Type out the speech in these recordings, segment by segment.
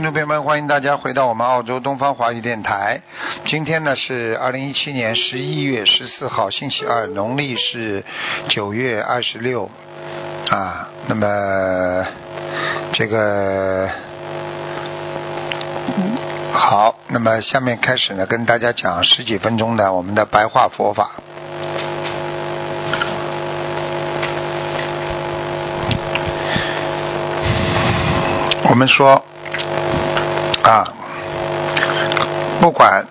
听众朋友们，欢迎大家回到我们澳洲东方华语电台。今天呢是二零一七年十一月十四号，星期二，农历是九月二十六啊。那么这个好，那么下面开始呢，跟大家讲十几分钟的我们的白话佛法。我们说啊，不管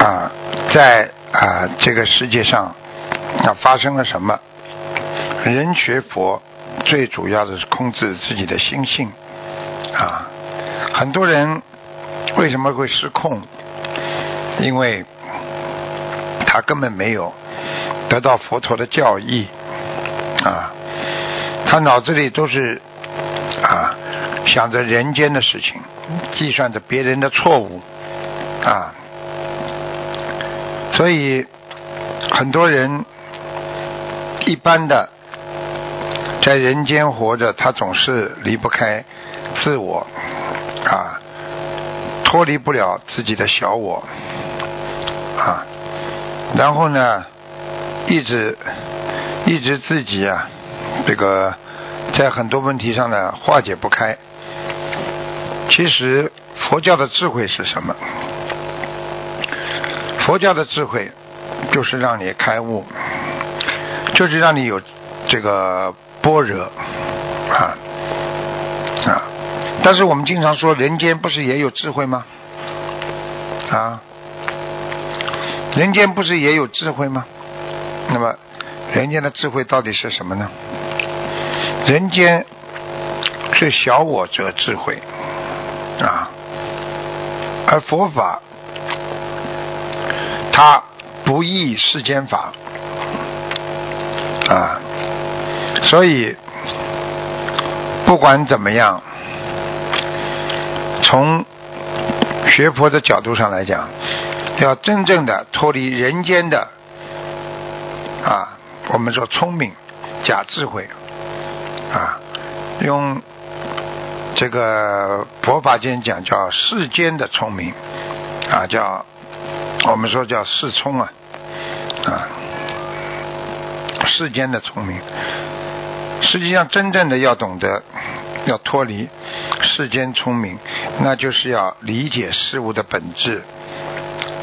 啊，在啊这个世界上啊发生了什么，人学佛最主要的是控制自己的心性啊。很多人为什么会失控？因为他根本没有得到佛陀的教义啊，他脑子里都是啊。想着人间的事情，计算着别人的错误，啊，所以很多人一般的在人间活着，他总是离不开自我，啊，脱离不了自己的小我，啊，然后呢，一直一直自己啊，这个在很多问题上呢化解不开。其实佛教的智慧是什么？佛教的智慧就是让你开悟，就是让你有这个般若啊啊！但是我们经常说，人间不是也有智慧吗？啊，人间不是也有智慧吗？那么，人间的智慧到底是什么呢？人间是小我者智慧。啊，而佛法，它不异世间法啊，所以不管怎么样，从学佛的角度上来讲，要真正的脱离人间的啊，我们说聪明假智慧啊，用。这个佛法间讲叫世间的聪明啊，叫我们说叫世聪啊啊，世间的聪明。实际上，真正的要懂得，要脱离世间聪明，那就是要理解事物的本质，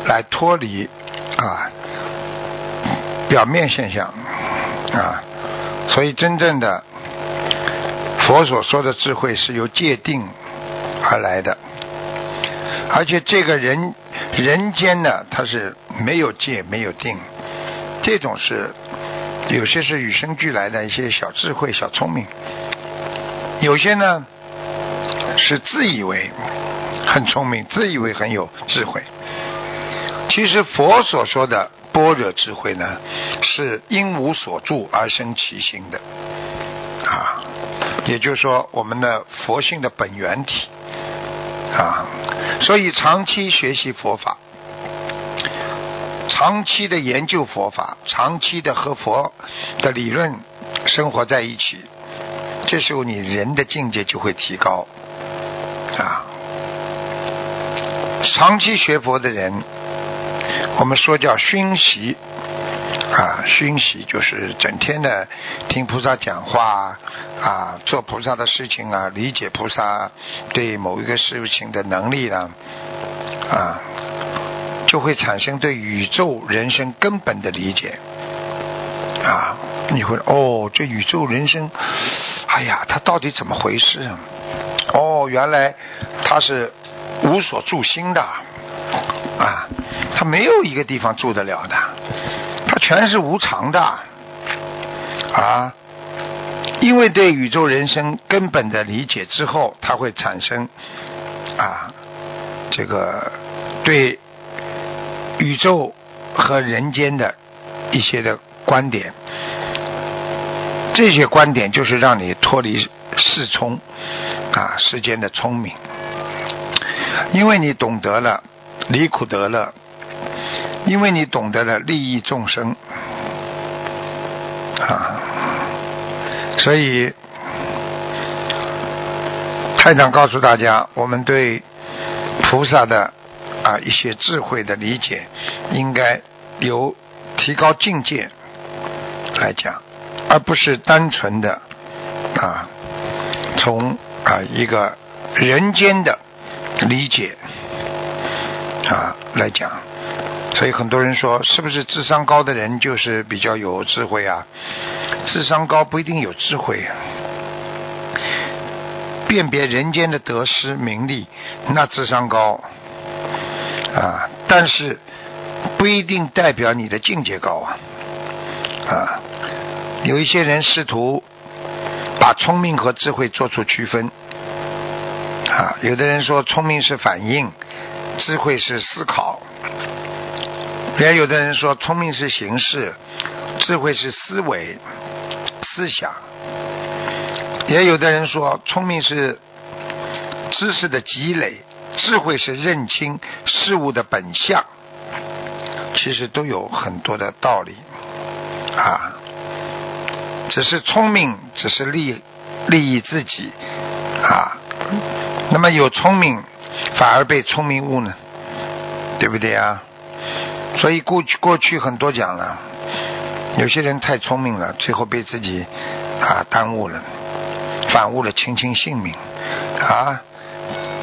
来脱离啊表面现象啊。所以，真正的。佛所说的智慧是由界定而来的，而且这个人人间呢，它是没有界没有定，这种是有些是与生俱来的一些小智慧、小聪明，有些呢是自以为很聪明、自以为很有智慧。其实佛所说的般若智慧呢，是因无所住而生其心的啊。也就是说，我们的佛性的本源体啊，所以长期学习佛法，长期的研究佛法，长期的和佛的理论生活在一起，这时候你人的境界就会提高啊。长期学佛的人，我们说叫熏习。啊，熏习就是整天的听菩萨讲话啊，做菩萨的事情啊，理解菩萨对某一个事情的能力了啊，就会产生对宇宙人生根本的理解啊。你会哦，这宇宙人生，哎呀，它到底怎么回事？哦，原来它是无所住心的啊，它没有一个地方住得了的。全是无常的啊，因为对宇宙人生根本的理解之后，他会产生啊，这个对宇宙和人间的一些的观点。这些观点就是让你脱离世聪啊世间的聪明，因为你懂得了离苦得乐，因为你懂得了利益众生啊。所以，太长告诉大家，我们对菩萨的啊一些智慧的理解，应该由提高境界来讲，而不是单纯的啊从啊一个人间的理解啊来讲。所以很多人说，是不是智商高的人就是比较有智慧啊？智商高不一定有智慧，辨别人间的得失名利，那智商高啊，但是不一定代表你的境界高啊啊！有一些人试图把聪明和智慧做出区分啊，有的人说聪明是反应，智慧是思考。也有的人说，聪明是形式，智慧是思维、思想。也有的人说，聪明是知识的积累，智慧是认清事物的本相。其实都有很多的道理啊，只是聪明只是利利益自己啊。那么有聪明反而被聪明误呢？对不对啊？所以过去过去很多讲了，有些人太聪明了，最后被自己啊耽误了，反误了卿卿性命啊，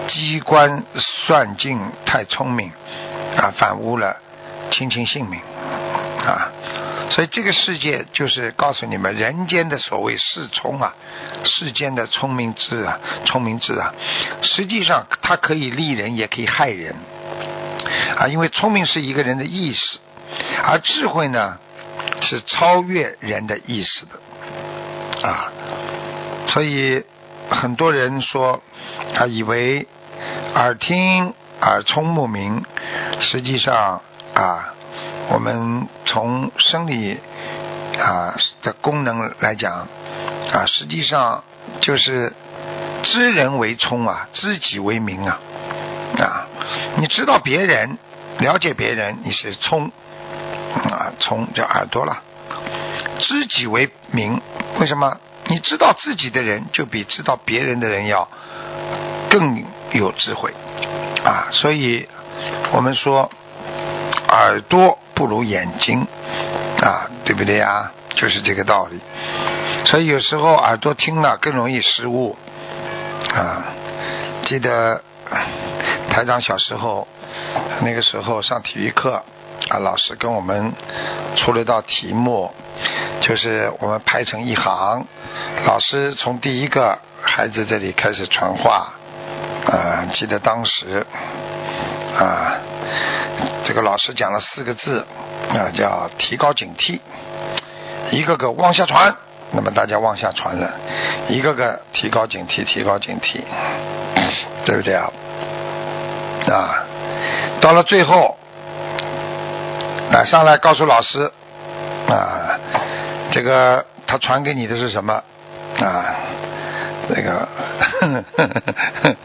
机关算尽太聪明啊，反误了卿卿性命啊。所以这个世界就是告诉你们，人间的所谓世聪啊，世间的聪明智啊，聪明智啊，实际上它可以利人，也可以害人。啊，因为聪明是一个人的意识，而智慧呢是超越人的意识的啊，所以很多人说他以为耳听耳聪目明，实际上啊，我们从生理啊的功能来讲啊，实际上就是知人为聪啊，知己为明啊啊。你知道别人，了解别人，你是聪啊，聪叫耳朵了。知己为明，为什么？你知道自己的人，就比知道别人的人要更有智慧啊。所以我们说，耳朵不如眼睛啊，对不对呀？就是这个道理。所以有时候耳朵听了更容易失误啊。记得。台长小时候，那个时候上体育课，啊，老师跟我们出了一道题目，就是我们排成一行，老师从第一个孩子这里开始传话，啊，记得当时，啊，这个老师讲了四个字，啊，叫提高警惕，一个个往下传，那么大家往下传了，一个个提高警惕，提高警惕，对不对啊？啊，到了最后，啊，上来告诉老师，啊，这个他传给你的是什么？啊，那个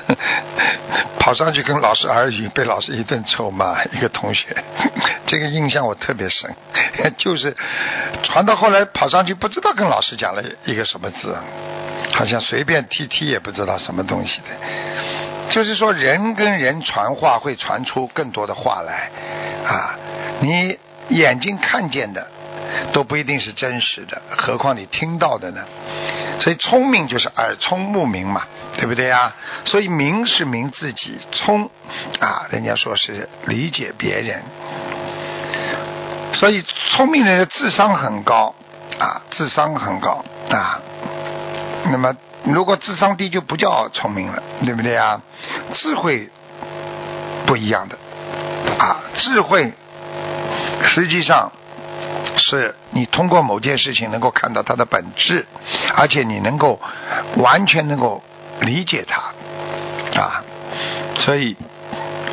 跑上去跟老师耳语，被老师一顿臭骂。一个同学，这个印象我特别深，就是传到后来跑上去，不知道跟老师讲了一个什么字，好像随便踢踢也不知道什么东西的。就是说，人跟人传话会传出更多的话来啊！你眼睛看见的都不一定是真实的，何况你听到的呢？所以聪明就是耳聪目明嘛，对不对呀？所以明是明自己，聪啊，人家说是理解别人。所以聪明人的智商很高啊，智商很高啊。那么。如果智商低就不叫聪明了，对不对啊？智慧不一样的啊，智慧实际上是你通过某件事情能够看到它的本质，而且你能够完全能够理解它啊，所以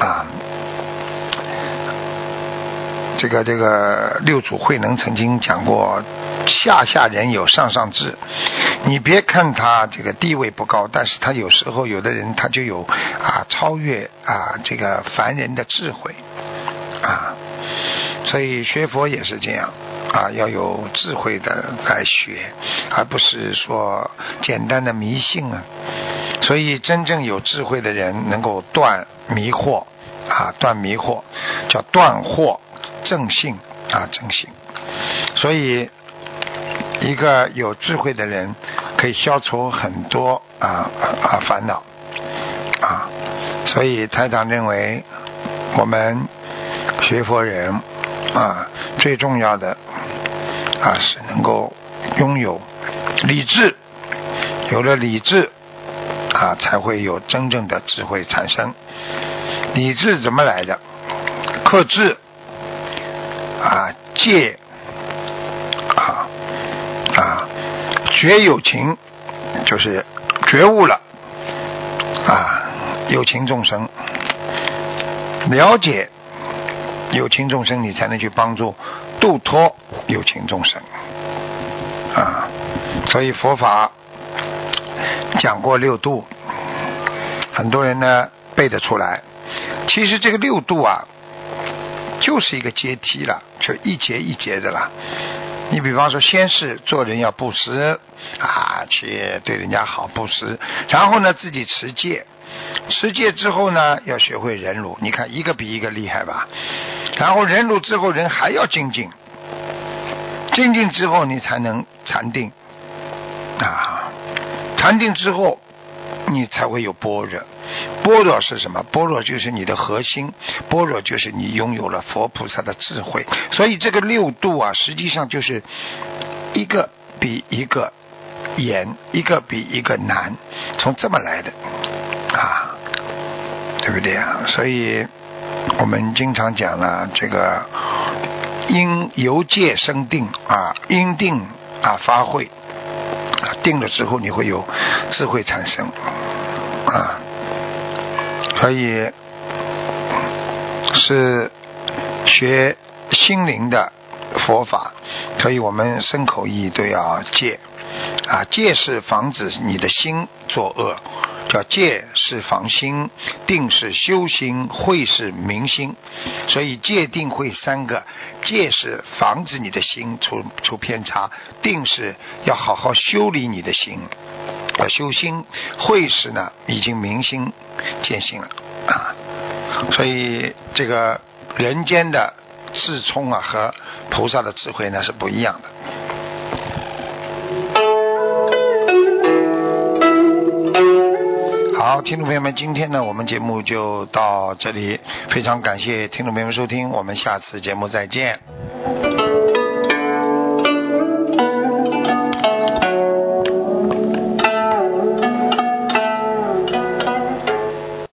啊。这个这个六祖慧能曾经讲过，下下人有上上智。你别看他这个地位不高，但是他有时候有的人他就有啊超越啊这个凡人的智慧啊。所以学佛也是这样啊，要有智慧的来学，而不是说简单的迷信啊。所以真正有智慧的人能够断迷惑啊，断迷惑叫断惑。正性啊，正性，所以一个有智慧的人可以消除很多啊啊烦恼啊，所以台长认为我们学佛人啊最重要的啊是能够拥有理智，有了理智啊才会有真正的智慧产生。理智怎么来的？克制。啊，戒觉有情，就是觉悟了啊，有情众生了解有情众生，你才能去帮助度脱有情众生啊。所以佛法讲过六度，很多人呢背得出来。其实这个六度啊。就是一个阶梯了，就一节一节的了。你比方说，先是做人要布施啊，去对人家好布施，然后呢自己持戒，持戒之后呢要学会忍辱。你看一个比一个厉害吧。然后忍辱之后，人还要精进，精进之后你才能禅定啊，禅定之后你才会有般若。般若是什么？般若就是你的核心，般若就是你拥有了佛菩萨的智慧。所以这个六度啊，实际上就是一个比一个严，一个比一个难，从这么来的啊，对不对啊？所以我们经常讲了，这个因由戒生定啊，因定啊发慧，定了之后你会有智慧产生啊。可以是学心灵的佛法，所以我们身口意都要戒啊，戒是防止你的心作恶，叫戒是防心，定是修心，慧是明心，所以戒定慧三个，戒是防止你的心出出偏差，定是要好好修理你的心。要修心，会时呢已经明心见性了啊，所以这个人间的智聪啊和菩萨的智慧呢是不一样的。好，听众朋友们，今天呢我们节目就到这里，非常感谢听众朋友们收听，我们下次节目再见。